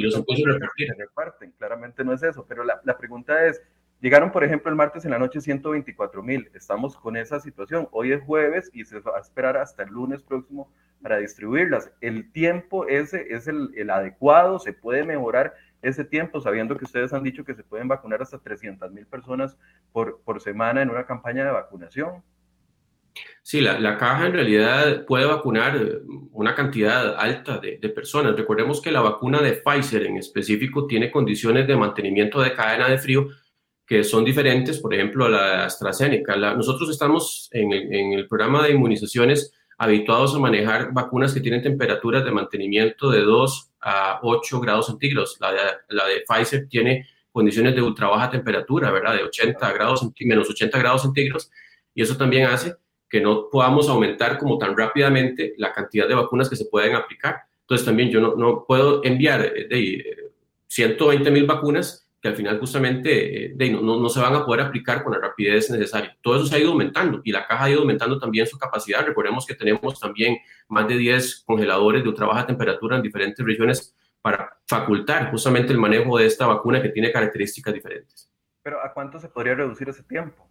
los empiezo a repartir. Claramente no es eso, pero la, la pregunta es, Llegaron, por ejemplo, el martes en la noche 124 mil. Estamos con esa situación. Hoy es jueves y se va a esperar hasta el lunes próximo para distribuirlas. El tiempo ese es el, adecuado, se puede mejorar ese tiempo, sabiendo que ustedes han dicho que se pueden vacunar hasta 300 mil personas por, semana en una campaña de vacunación. Sí, la, la, caja en realidad puede vacunar una cantidad alta de, de, personas. Recordemos que la vacuna de Pfizer en específico tiene condiciones de mantenimiento de cadena de frío que son diferentes, por ejemplo, a la AstraZeneca. nosotros estamos en el, programa de inmunizaciones habituados a manejar vacunas que tienen temperaturas de mantenimiento de 2 a 8 grados centígrados. La de, la de Pfizer tiene condiciones de ultra baja temperatura, ¿verdad? De 80 grados, menos 80 grados centígrados. Y eso también hace que no podamos aumentar como tan rápidamente la cantidad de vacunas que se pueden aplicar. Entonces también yo no, no puedo enviar eh, de 120 mil vacunas que al final justamente eh, no, no, se van a poder aplicar con la rapidez necesaria. Todo eso se ha ido aumentando y la caja ha ido aumentando también su capacidad. Recordemos que tenemos también más de 10 congeladores de ultra baja temperatura en diferentes regiones para facultar justamente el manejo de esta vacuna que tiene características diferentes. Pero ¿a cuánto se podría reducir ese tiempo?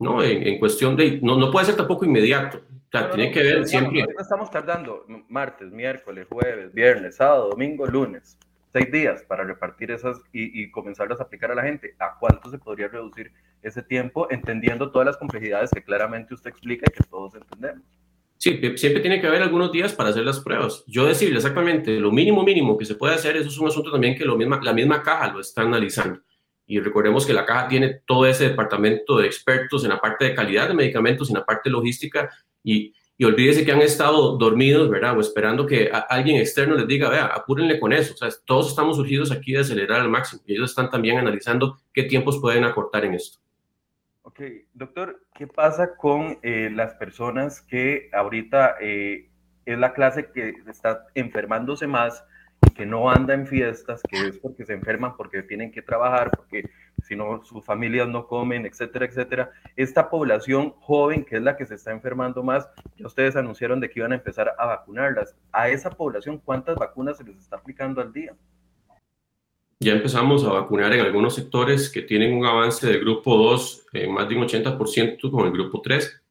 No, en, cuestión de, no, no puede ser tampoco inmediato. O sea, tiene que ver siempre. Estamos tardando martes, miércoles, jueves, viernes, sábado, domingo, lunes seis días para repartir esas y, y, comenzarlas a aplicar a la gente. ¿A cuánto se podría reducir ese tiempo, entendiendo todas las complejidades que claramente usted explica y que todos entendemos? Sí, siempre tiene que haber algunos días para hacer las pruebas. Yo decirle exactamente lo mínimo mínimo que se puede hacer, eso es un asunto también que lo misma, la misma caja lo está analizando. Y recordemos que la caja tiene todo ese departamento de expertos en la parte de calidad de medicamentos, en la parte logística y y olvídese que han estado dormidos, ¿verdad? O esperando que alguien externo les diga, vea, apúrenle con eso. O sea, todos estamos surgidos aquí de acelerar al máximo y ellos están también analizando qué tiempos pueden acortar en esto. Ok, doctor, ¿qué pasa con eh, las personas que ahorita eh, es la clase que está enfermándose más que no anda en fiestas, que es porque se enferman, porque tienen que trabajar, porque si no sus familias no comen, etcétera, etcétera. Esta población joven, que es la que se está enfermando más, ya ustedes anunciaron de que iban a empezar a vacunarlas. A esa población, ¿cuántas vacunas se les está aplicando al día? Ya empezamos a vacunar en algunos sectores que tienen un avance del grupo 2 en más de un 80% con el grupo 3.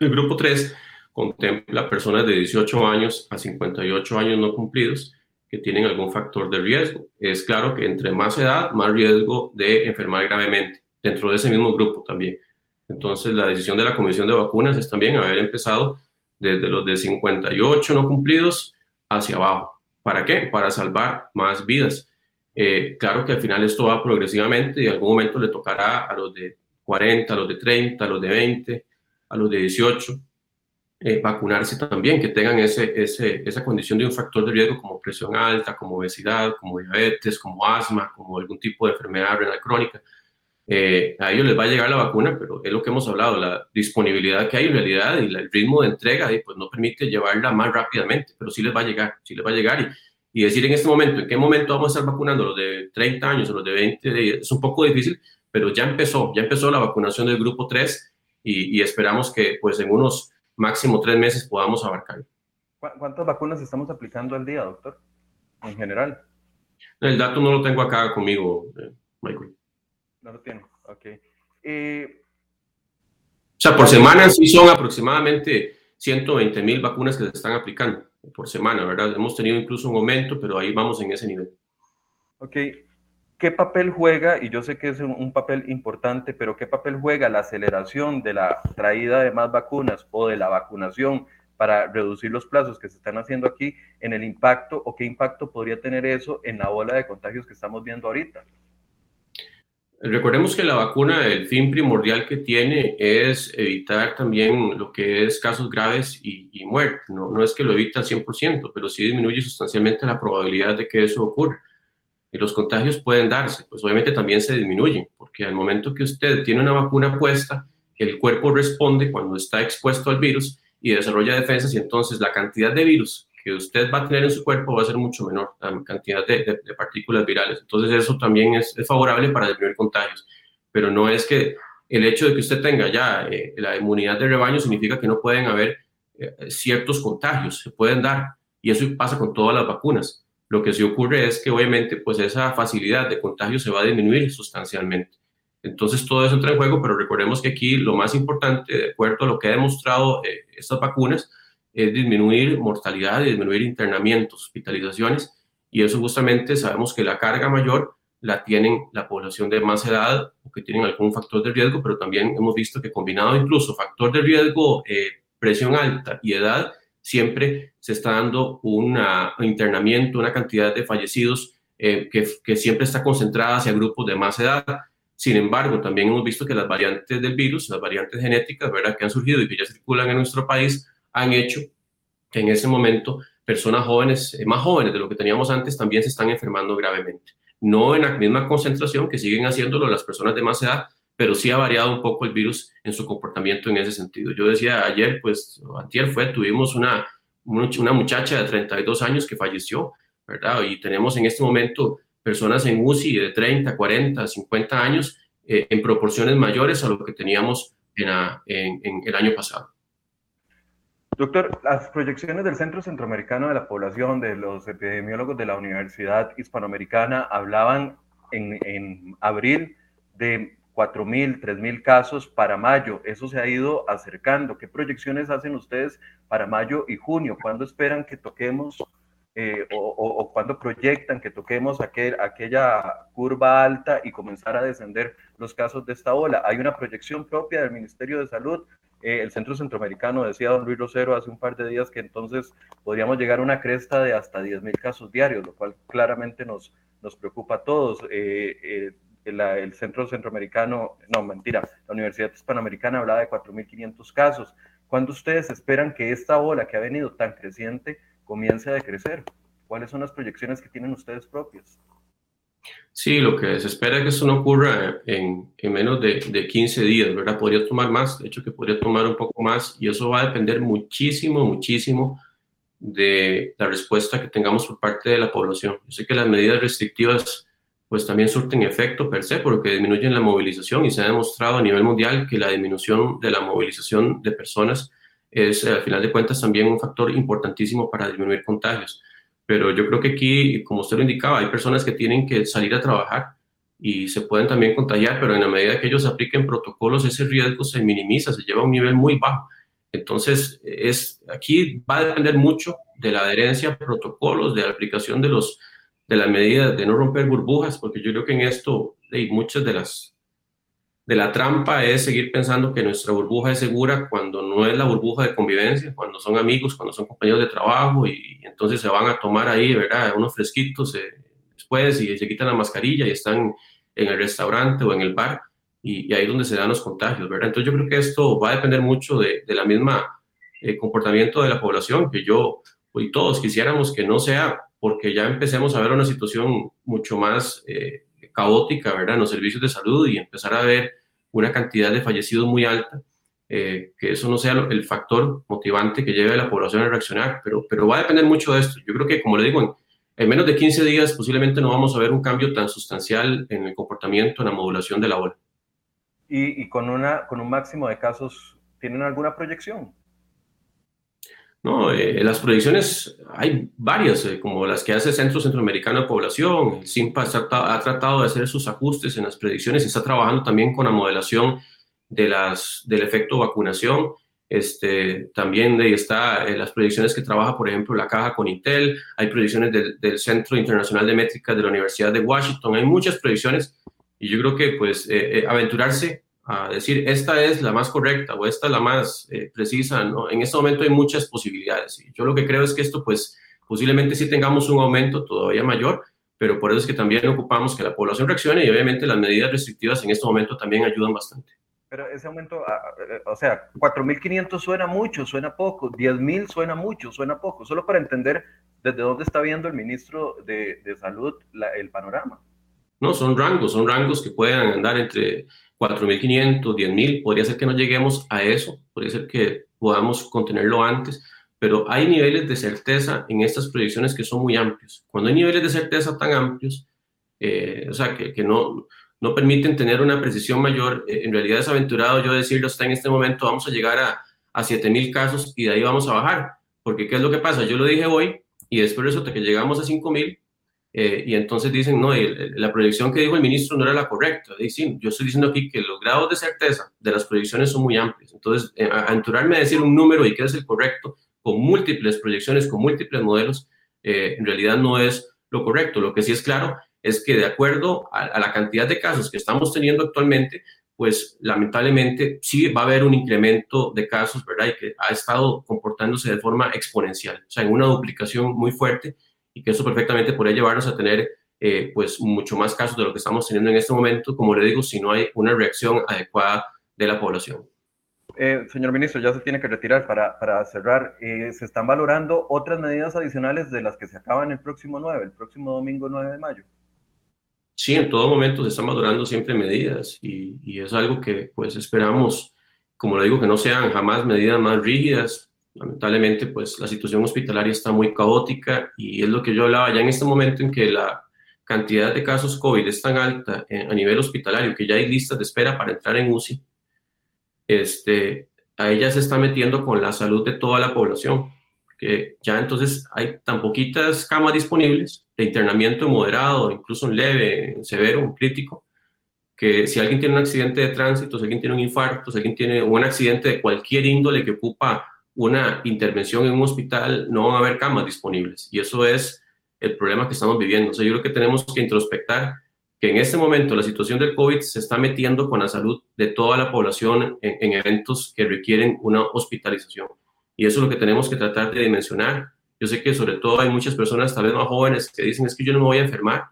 El grupo 3 contempla personas de 18 años a 58 años no cumplidos que tienen algún factor de riesgo. Es claro que entre más edad, más riesgo de enfermar gravemente, dentro de ese mismo grupo también. Entonces, la decisión de la Comisión de Vacunas es también haber empezado desde los de 58 no cumplidos hacia abajo. ¿Para qué? Para salvar más vidas. Eh, claro que al final esto va progresivamente y en algún momento le tocará a los de 40, a los de 30, a los de 20, a los de 18, eh, vacunarse también, que tengan ese, ese, esa condición de un factor de riesgo como presión alta, como obesidad, como diabetes, como asma, como algún tipo de enfermedad renal crónica. Eh, a ellos les va a llegar la vacuna, pero es lo que hemos hablado, la disponibilidad que hay en realidad y el ritmo de entrega pues no permite llevarla más rápidamente, pero sí les va a llegar, sí les va a llegar. Y, y decir en este momento, en qué momento vamos a estar vacunando los de 30 años o los de 20, es un poco difícil, pero ya empezó, ya empezó la vacunación del grupo 3 y, y esperamos que pues en unos máximo tres meses podamos abarcar. ¿Cuántas vacunas estamos aplicando al día, doctor? En general. El dato no lo tengo acá conmigo, eh, Michael. No lo tiene, ok. Eh, o sea, por semana sí son aproximadamente 120 mil vacunas que se están aplicando por semana, ¿verdad? Hemos tenido incluso un aumento, pero ahí vamos en ese nivel. Ok. ¿Qué papel juega, y yo sé que es un papel importante, pero qué papel juega la aceleración de la traída de más vacunas o de la vacunación para reducir los plazos que se están haciendo aquí en el impacto o qué impacto podría tener eso en la ola de contagios que estamos viendo ahorita? Recordemos que la vacuna, el fin primordial que tiene es evitar también lo que es casos graves y, y muerte. No, no es que lo evita al 100%, pero sí disminuye sustancialmente la probabilidad de que eso ocurra y los contagios pueden darse, pues obviamente también se disminuyen, porque al momento que usted tiene una vacuna puesta, el cuerpo responde cuando está expuesto al virus y desarrolla defensas y entonces la cantidad de virus que usted va a tener en su cuerpo va a ser mucho menor, la cantidad de, partículas virales. Entonces eso también es, favorable para disminuir contagios, pero no es que el hecho de que usted tenga ya eh, la inmunidad de rebaño significa que no pueden haber eh, ciertos contagios, se pueden dar, y eso pasa con todas las vacunas lo que sí ocurre es que obviamente pues esa facilidad de contagio se va a disminuir sustancialmente. Entonces todo eso entra en juego, pero recordemos que aquí lo más importante, de acuerdo a lo que ha demostrado eh, estas vacunas, es disminuir mortalidad disminuir internamientos, hospitalizaciones, y eso justamente sabemos que la carga mayor la tienen la población de más edad o que tienen algún factor de riesgo, pero también hemos visto que combinado incluso factor de riesgo, eh, presión alta y edad, siempre se está dando un internamiento, una cantidad de fallecidos eh, que, siempre está concentrada hacia grupos de más edad. Sin embargo, también hemos visto que las variantes del virus, las variantes genéticas, ¿verdad? que han surgido y que ya circulan en nuestro país, han hecho que en ese momento personas jóvenes, eh, más jóvenes de lo que teníamos antes, también se están enfermando gravemente. No en la misma concentración que siguen haciéndolo las personas de más edad, pero sí ha variado un poco el virus en su comportamiento en ese sentido. Yo decía ayer, pues, antier fue, tuvimos una, una muchacha de 32 años que falleció, ¿verdad? Y tenemos en este momento personas en UCI de 30, 40, 50 años eh, en proporciones mayores a lo que teníamos en, el año pasado. Doctor, las proyecciones del Centro Centroamericano de la Población, de los epidemiólogos de la Universidad Hispanoamericana, hablaban en abril de 4.000, 3.000 casos para mayo. Eso se ha ido acercando. ¿Qué proyecciones hacen ustedes para mayo y junio? ¿Cuándo esperan que toquemos eh, o, o, cuándo proyectan que toquemos aquel, aquella curva alta y comenzar a descender los casos de esta ola? Hay una proyección propia del Ministerio de Salud. Eh, el Centro Centroamericano decía don Luis Rosero hace un par de días que entonces podríamos llegar a una cresta de hasta 10.000 casos diarios, lo cual claramente nos, nos preocupa a todos. Eh, el Centro Centroamericano, no, mentira, la Universidad Hispanoamericana hablaba de 4.500 casos. ¿Cuándo ustedes esperan que esta ola que ha venido tan creciente comience a decrecer? ¿Cuáles son las proyecciones que tienen ustedes propias? Sí, lo que se espera es que eso no ocurra en, en menos de, de, 15 días, ¿verdad? Podría tomar más, de hecho que podría tomar un poco más y eso va a depender muchísimo, muchísimo de la respuesta que tengamos por parte de la población. Yo sé que las medidas restrictivas pues también surten efecto per se porque disminuyen la movilización y se ha demostrado a nivel mundial que la disminución de la movilización de personas es al final de cuentas también un factor importantísimo para disminuir contagios. Pero yo creo que aquí, como usted lo indicaba, hay personas que tienen que salir a trabajar y se pueden también contagiar, pero en la medida que ellos apliquen protocolos, ese riesgo se minimiza, se lleva a un nivel muy bajo. Entonces, es, aquí va a depender mucho de la adherencia a protocolos, de la aplicación de los de las medidas de no romper burbujas, porque yo creo que en esto hay muchas de las de la trampa es seguir pensando que nuestra burbuja es segura cuando no es la burbuja de convivencia, cuando son amigos, cuando son compañeros de trabajo y, entonces se van a tomar ahí, ¿verdad? Unos fresquitos eh, después y se quitan la mascarilla y están en el restaurante o en el bar y, ahí es donde se dan los contagios, ¿verdad? Entonces yo creo que esto va a depender mucho de, de la misma eh, comportamiento de la población, que yo y todos quisiéramos que no sea porque ya empecemos a ver una situación mucho más eh, caótica, ¿verdad?, en los servicios de salud y empezar a ver una cantidad de fallecidos muy alta, eh, que eso no sea el factor motivante que lleve a la población a reaccionar, pero, pero va a depender mucho de esto. Yo creo que, como le digo, en, en menos de 15 días posiblemente no vamos a ver un cambio tan sustancial en el comportamiento, en la modulación de la ola. ¿Y, y con, una, con un máximo de casos, tienen alguna proyección? No, eh, las proyecciones hay varias, eh, como las que hace Centro Centroamericano de Población. El CIMPA ha tratado de hacer sus ajustes en las predicciones está trabajando también con la modelación de las, del efecto vacunación. Este, también de ahí está eh, las proyecciones que trabaja, por ejemplo, la caja con Intel. Hay proyecciones del, Centro Internacional de Métricas de la Universidad de Washington. Hay muchas proyecciones y yo creo que pues aventurarse a decir esta es la más correcta o esta es la más eh, precisa, ¿no? En este momento hay muchas posibilidades. Y yo lo que creo es que esto, pues, posiblemente sí tengamos un aumento todavía mayor, pero por eso es que también ocupamos que la población reaccione y obviamente las medidas restrictivas en este momento también ayudan bastante. Pero ese aumento, ah, eh, o sea, 4.500 suena mucho, suena poco, 10.000 suena mucho, suena poco, solo para entender desde dónde está viendo el ministro de, de Salud el panorama. No, son rangos, son rangos que pueden andar entre 4.500, 10.000, podría ser que no lleguemos a eso, podría ser que podamos contenerlo antes, pero hay niveles de certeza en estas proyecciones que son muy amplios. Cuando hay niveles de certeza tan amplios, eh, o sea, que, que, no, no permiten tener una precisión mayor, eh, en realidad es aventurado yo decirlo, está en este momento vamos a llegar a, a 7.000 casos y de ahí vamos a bajar, porque ¿qué es lo que pasa? Yo lo dije hoy y después resulta que llegamos a 5.000 eh, y entonces dicen, no, la proyección que dijo el ministro no era la correcta. Y yo estoy diciendo aquí que los grados de certeza de las proyecciones son muy amplios. Entonces, eh, aventurarme a decir un número y que es el correcto, con múltiples proyecciones, con múltiples modelos, eh, en realidad no es lo correcto. Lo que sí es claro es que de acuerdo a, a, la cantidad de casos que estamos teniendo actualmente, pues lamentablemente sí va a haber un incremento de casos, ¿verdad? Y que ha estado comportándose de forma exponencial, o sea, en una duplicación muy fuerte y que eso perfectamente podría llevarnos a tener eh, pues mucho más casos de lo que estamos teniendo en este momento, como le digo, si no hay una reacción adecuada de la población. Eh, señor ministro, ya se tiene que retirar para, para cerrar. Eh, ¿Se están valorando otras medidas adicionales de las que se acaban el próximo 9, el próximo domingo 9 de mayo? Sí, en todo momento se están valorando siempre medidas y, y es algo que pues esperamos, como le digo, que no sean jamás medidas más rígidas, lamentablemente, pues la situación hospitalaria está muy caótica y es lo que yo hablaba ya en este momento en que la cantidad de casos COVID es tan alta a nivel hospitalario que ya hay listas de espera para entrar en UCI. Este, a ella se está metiendo con la salud de toda la población, que ya entonces hay tan poquitas camas disponibles de internamiento moderado, incluso en leve, severo, en crítico, que si alguien tiene un accidente de tránsito, si alguien tiene un infarto, si alguien tiene un accidente de cualquier índole que ocupa una intervención en un hospital, no van a haber camas disponibles. Y eso es el problema que estamos viviendo. O sea, yo creo que tenemos que introspectar que en este momento la situación del COVID se está metiendo con la salud de toda la población en, eventos que requieren una hospitalización. Y eso es lo que tenemos que tratar de dimensionar. Yo sé que sobre todo hay muchas personas, tal vez más jóvenes, que dicen es que yo no me voy a enfermar,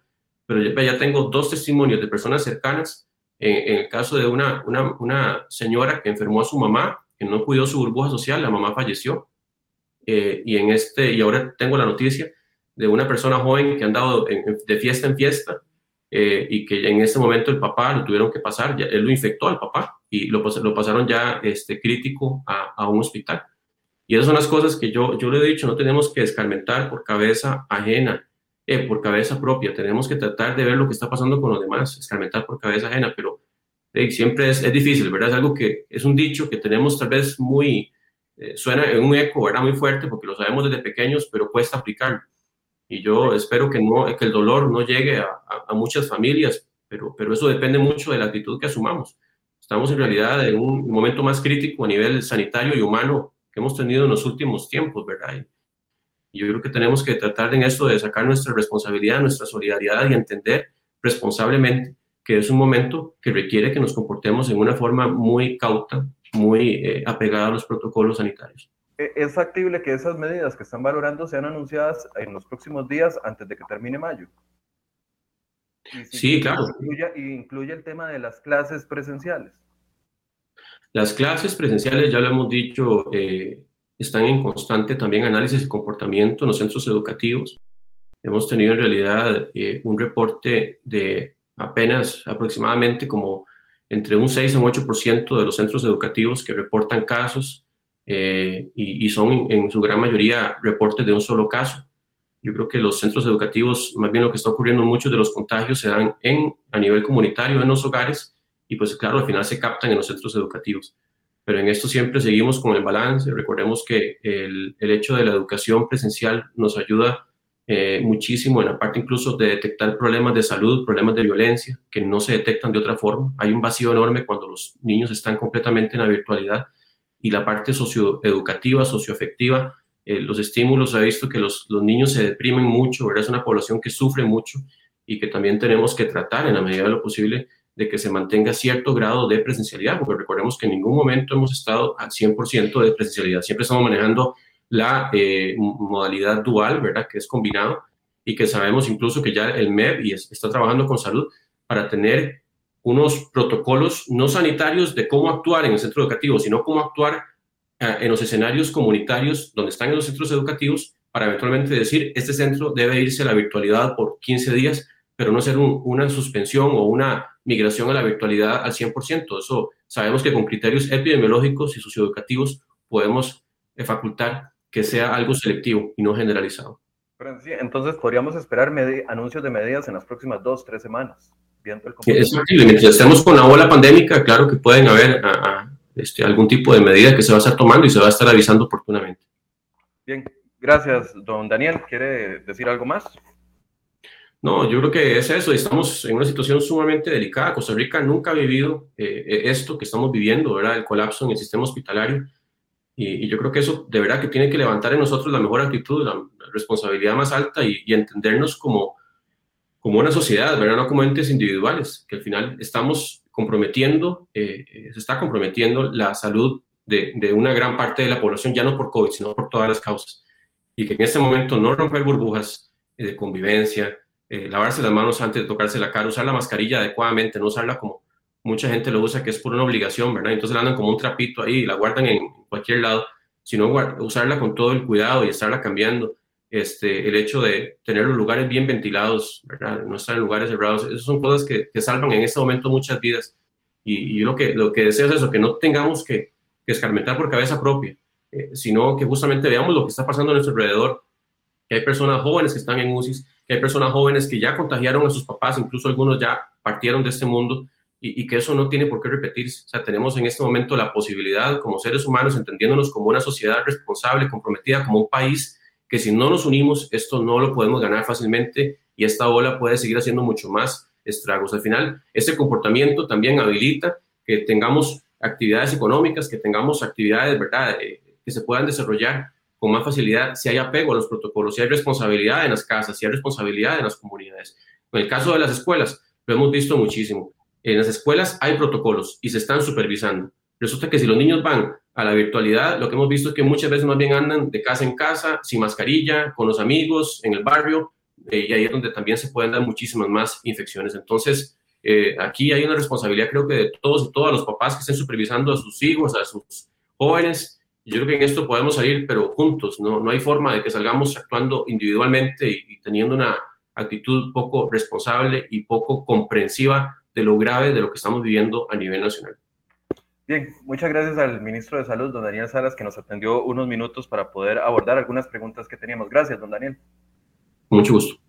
pero ya, tengo dos testimonios de personas cercanas. En, en el caso de una, una, una señora que enfermó a su mamá que no cuidó su burbuja social, la mamá falleció. Eh, y, en este, y ahora tengo la noticia de una persona joven que ha andado de fiesta en fiesta eh, y que en este momento el papá lo tuvieron que pasar, ya, él lo infectó al papá y lo, lo pasaron ya este, crítico a, a, un hospital. Y esas son las cosas que yo, yo le he dicho, no tenemos que escarmentar por cabeza ajena, eh, por cabeza propia, tenemos que tratar de ver lo que está pasando con los demás, escarmentar por cabeza ajena, pero siempre es, es, difícil, ¿verdad? Es algo que es un dicho que tenemos tal vez muy, eh, suena en un eco, ¿verdad? Muy fuerte porque lo sabemos desde pequeños, pero cuesta aplicarlo. Y yo espero que, no, que el dolor no llegue a, a, muchas familias, pero, pero eso depende mucho de la actitud que asumamos. Estamos en realidad en un momento más crítico a nivel sanitario y humano que hemos tenido en los últimos tiempos, ¿verdad? Y yo creo que tenemos que tratar en esto de sacar nuestra responsabilidad, nuestra solidaridad y entender responsablemente que es un momento que requiere que nos comportemos en una forma muy cauta, muy eh, apegada a los protocolos sanitarios. ¿E-, ¿Es factible que esas medidas que están valorando sean anunciadas en los próximos días antes de que termine mayo? Si sí, claro. Incluye, incluye el tema de las clases presenciales. Las clases presenciales, ya lo hemos dicho, eh, están en constante también análisis de comportamiento en los centros educativos. Hemos tenido en realidad eh, un reporte de apenas aproximadamente como entre un 6 y un 8% de los centros educativos que reportan casos eh, y, son en su gran mayoría reportes de un solo caso. Yo creo que los centros educativos, más bien lo que está ocurriendo, muchos de los contagios se dan en, a nivel comunitario, en los hogares, y pues claro, al final se captan en los centros educativos. Pero en esto siempre seguimos con el balance. Recordemos que el, el hecho de la educación presencial nos ayuda eh, muchísimo en la parte incluso de detectar problemas de salud, problemas de violencia, que no se detectan de otra forma. Hay un vacío enorme cuando los niños están completamente en la virtualidad y la parte socioeducativa, socioafectiva, eh, los estímulos, ha visto que los, los, niños se deprimen mucho, ¿verdad? es una población que sufre mucho y que también tenemos que tratar en la medida de lo posible de que se mantenga cierto grado de presencialidad, porque recordemos que en ningún momento hemos estado al 100% de presencialidad, siempre estamos manejando la eh, modalidad dual, ¿verdad? Que es combinado y que sabemos incluso que ya el MEP y está trabajando con salud para tener unos protocolos no sanitarios de cómo actuar en el centro educativo, sino cómo actuar eh, en los escenarios comunitarios donde están en los centros educativos para eventualmente decir, este centro debe irse a la virtualidad por 15 días, pero no ser una suspensión o una migración a la virtualidad al 100%. Eso sabemos que con criterios epidemiológicos y socioeducativos podemos eh, facultar que sea algo selectivo y no generalizado. entonces podríamos esperar anuncios de medidas en las próximas dos, tres semanas. Viendo el es Mientras estemos con la ola pandémica, claro que pueden haber este, algún tipo de medida que se va a estar tomando y se va a estar avisando oportunamente. Bien, gracias, don Daniel. ¿Quiere decir algo más? No, yo creo que es eso. Estamos en una situación sumamente delicada. Costa Rica nunca ha vivido eh, esto que estamos viviendo, ¿verdad? El colapso en el sistema hospitalario. Y, yo creo que eso de verdad que tiene que levantar en nosotros la mejor actitud, la, responsabilidad más alta y, entendernos como, como una sociedad, ¿verdad? no como entes individuales, que al final estamos comprometiendo, eh, eh, se está comprometiendo la salud de, de, una gran parte de la población, ya no por COVID, sino por todas las causas. Y que en este momento no romper burbujas eh, de convivencia, lavarse las manos antes de tocarse la cara, usar la mascarilla adecuadamente, no usarla como mucha gente lo usa que es por una obligación, ¿verdad? Entonces la andan como un trapito ahí y la guardan en cualquier lado, sino usarla con todo el cuidado y estarla cambiando. Este, el hecho de tener los lugares bien ventilados, ¿verdad? No estar en lugares cerrados, esas son cosas que, que salvan en este momento muchas vidas. Y, y, lo, que, lo que deseo es que no tengamos que, que escarmentar por cabeza propia, eh, sino que justamente veamos lo que está pasando a nuestro alrededor, que hay personas jóvenes que están en UCI, que hay personas jóvenes que ya contagiaron a sus papás, incluso algunos ya partieron de este mundo, y, que eso no tiene por qué repetirse. O sea, tenemos en este momento la posibilidad como seres humanos, entendiéndonos como una sociedad responsable, comprometida, como un país, que si no nos unimos, esto no lo podemos ganar fácilmente y esta ola puede seguir haciendo mucho más estragos. Al final, ese comportamiento también habilita que tengamos actividades económicas, que tengamos actividades, ¿verdad?, eh, que se puedan desarrollar con más facilidad si hay apego a los protocolos, si hay responsabilidad en las casas, si hay responsabilidad en las comunidades. En el caso de las escuelas, lo hemos visto muchísimo en las escuelas hay protocolos y se están supervisando. Resulta que si los niños van a la virtualidad, lo que hemos visto es que muchas veces más bien andan de casa en casa, sin mascarilla, con los amigos, en el barrio, eh, y ahí es donde también se pueden dar muchísimas más infecciones. Entonces, eh, aquí hay una responsabilidad, creo que de todos y todas los papás que estén supervisando a sus hijos, a sus jóvenes. Yo creo que en esto podemos salir, pero juntos, no, no hay forma de que salgamos actuando individualmente y, y teniendo una actitud poco responsable y poco comprensiva de lo grave de lo que estamos viviendo a nivel nacional. Bien, muchas gracias al ministro de Salud, don Daniel Salas, que nos atendió unos minutos para poder abordar algunas preguntas que teníamos. Gracias, don Daniel. Mucho gusto.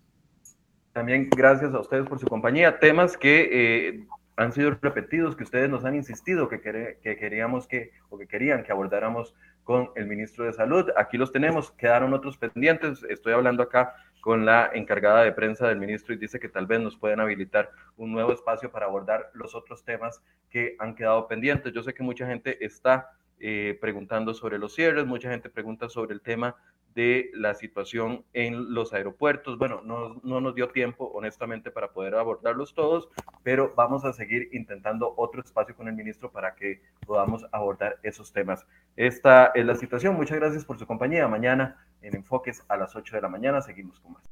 También gracias a ustedes por su compañía. Temas que eh, han sido repetidos, que ustedes nos han insistido que, que queríamos que, o que querían que abordáramos con el ministro de Salud. Aquí los tenemos, quedaron otros pendientes. Estoy hablando acá con la encargada de prensa del ministro y dice que tal vez nos pueden habilitar un nuevo espacio para abordar los otros temas que han quedado pendientes. Yo sé que mucha gente está eh, preguntando sobre los cierres, mucha gente pregunta sobre el tema de la situación en los aeropuertos. Bueno, no, no, nos dio tiempo, honestamente, para poder abordarlos todos, pero vamos a seguir intentando otro espacio con el ministro para que podamos abordar esos temas. Esta es la situación. Muchas gracias por su compañía. Mañana en Enfoques a las 8 de la mañana seguimos con más.